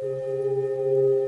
うん。